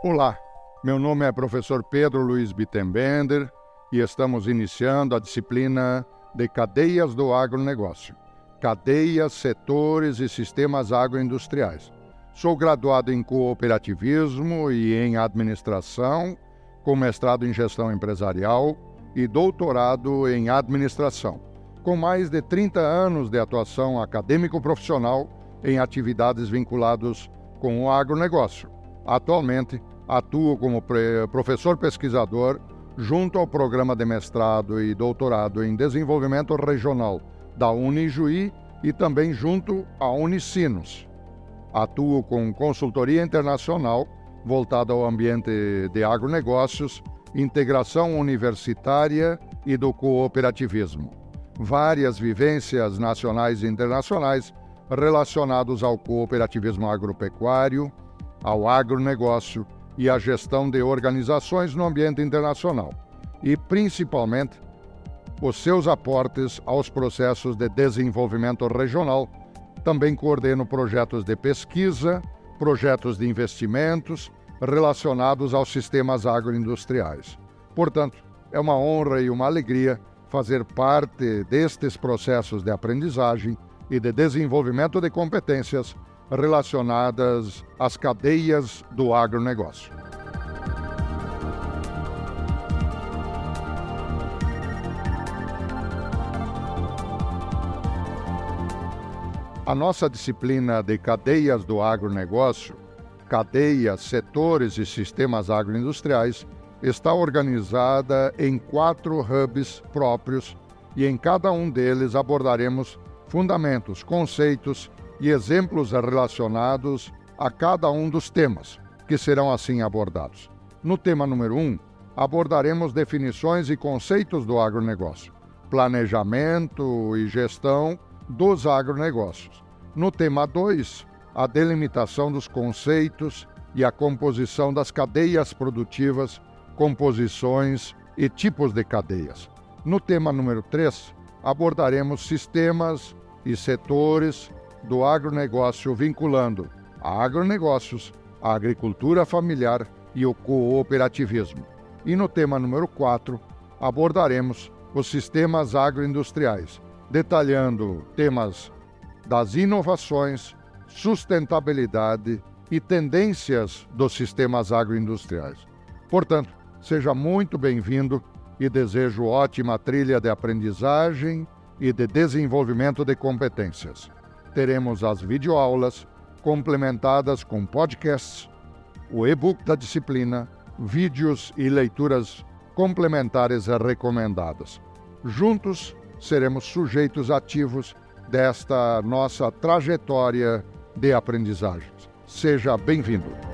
Olá, meu nome é professor Pedro Luiz Bittenbender e estamos iniciando a disciplina de Cadeias do Agronegócio. Cadeias, setores e sistemas agroindustriais. Sou graduado em cooperativismo e em administração, com mestrado em gestão empresarial e doutorado em administração, com mais de 30 anos de atuação acadêmico-profissional em atividades vinculadas com o agronegócio. Atualmente, atuo como professor pesquisador junto ao programa de mestrado e doutorado em desenvolvimento regional da Unijuí e também junto à Unicinos. Atuo com consultoria internacional voltada ao ambiente de agronegócios, integração universitária e do cooperativismo. Várias vivências nacionais e internacionais relacionados ao cooperativismo agropecuário, ao agronegócio e à gestão de organizações no ambiente internacional, e principalmente os seus aportes aos processos de desenvolvimento regional. Também coordeno projetos de pesquisa, projetos de investimentos relacionados aos sistemas agroindustriais. Portanto, é uma honra e uma alegria fazer parte destes processos de aprendizagem e de desenvolvimento de competências relacionadas às cadeias do agronegócio. A nossa disciplina de cadeias do agronegócio, cadeias, setores e sistemas agroindustriais, está organizada em quatro hubs próprios e em cada um deles abordaremos fundamentos, conceitos e exemplos relacionados a cada um dos temas, que serão assim abordados. No tema número 1, um, abordaremos definições e conceitos do agronegócio, planejamento e gestão dos agronegócios. No tema 2, a delimitação dos conceitos e a composição das cadeias produtivas, composições e tipos de cadeias. No tema número 3, abordaremos sistemas e setores do agronegócio vinculando agronegócios, a agricultura familiar e o cooperativismo. E no tema número 4, abordaremos os sistemas agroindustriais, detalhando temas das inovações, sustentabilidade e tendências dos sistemas agroindustriais. Portanto, seja muito bem-vindo e desejo ótima trilha de aprendizagem e de desenvolvimento de competências teremos as videoaulas complementadas com podcasts, o e-book da disciplina, vídeos e leituras complementares recomendadas. Juntos seremos sujeitos ativos desta nossa trajetória de aprendizagens. Seja bem-vindo.